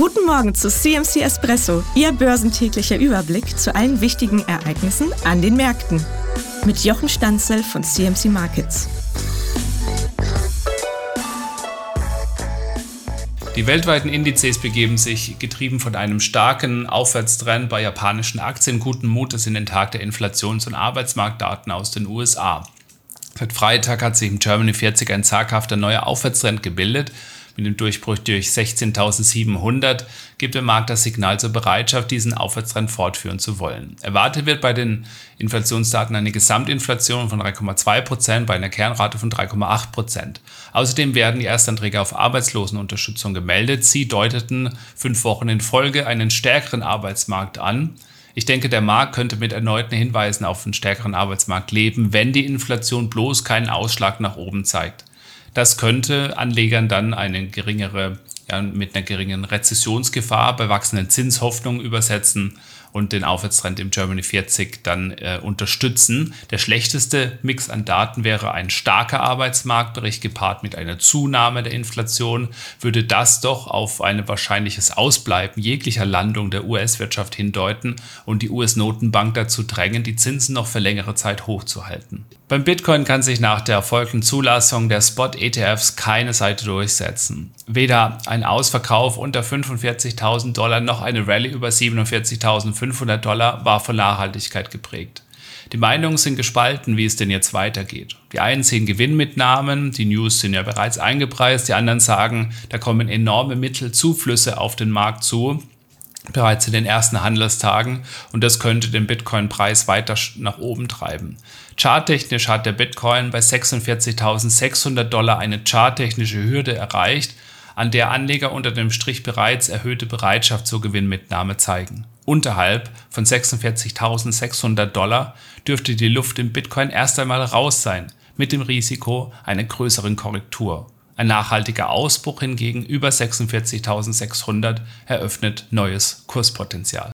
Guten Morgen zu CMC Espresso, Ihr börsentäglicher Überblick zu allen wichtigen Ereignissen an den Märkten. Mit Jochen Stanzel von CMC Markets. Die weltweiten Indizes begeben sich, getrieben von einem starken Aufwärtstrend bei japanischen Aktien, guten Mutes in den Tag der Inflations- und Arbeitsmarktdaten aus den USA. Seit Freitag hat sich im Germany 40 ein zaghafter neuer Aufwärtstrend gebildet mit dem Durchbruch durch 16.700 gibt der Markt das Signal zur Bereitschaft, diesen Aufwärtstrend fortführen zu wollen. Erwartet wird bei den Inflationsdaten eine Gesamtinflation von 3,2 Prozent bei einer Kernrate von 3,8 Prozent. Außerdem werden die Erstanträge auf Arbeitslosenunterstützung gemeldet. Sie deuteten fünf Wochen in Folge einen stärkeren Arbeitsmarkt an. Ich denke, der Markt könnte mit erneuten Hinweisen auf einen stärkeren Arbeitsmarkt leben, wenn die Inflation bloß keinen Ausschlag nach oben zeigt. Das könnte Anlegern dann eine geringere, ja, mit einer geringen Rezessionsgefahr bei wachsenden Zinshoffnungen übersetzen und den Aufwärtstrend im Germany 40 dann äh, unterstützen. Der schlechteste Mix an Daten wäre ein starker Arbeitsmarktbericht gepaart mit einer Zunahme der Inflation. Würde das doch auf ein wahrscheinliches Ausbleiben jeglicher Landung der US-Wirtschaft hindeuten und die US-Notenbank dazu drängen, die Zinsen noch für längere Zeit hochzuhalten. Beim Bitcoin kann sich nach der erfolgten Zulassung der Spot-ETFs keine Seite durchsetzen. Weder ein Ausverkauf unter 45.000 Dollar noch eine Rallye über 47.500 Dollar war von Nachhaltigkeit geprägt. Die Meinungen sind gespalten, wie es denn jetzt weitergeht. Die einen sehen Gewinnmitnahmen, die News sind ja bereits eingepreist, die anderen sagen, da kommen enorme Mittelzuflüsse auf den Markt zu bereits in den ersten Handelstagen und das könnte den Bitcoin-Preis weiter nach oben treiben. Charttechnisch hat der Bitcoin bei 46.600 Dollar eine charttechnische Hürde erreicht, an der Anleger unter dem Strich bereits erhöhte Bereitschaft zur Gewinnmitnahme zeigen. Unterhalb von 46.600 Dollar dürfte die Luft im Bitcoin erst einmal raus sein, mit dem Risiko einer größeren Korrektur. Ein nachhaltiger Ausbruch hingegen über 46.600 eröffnet neues Kurspotenzial.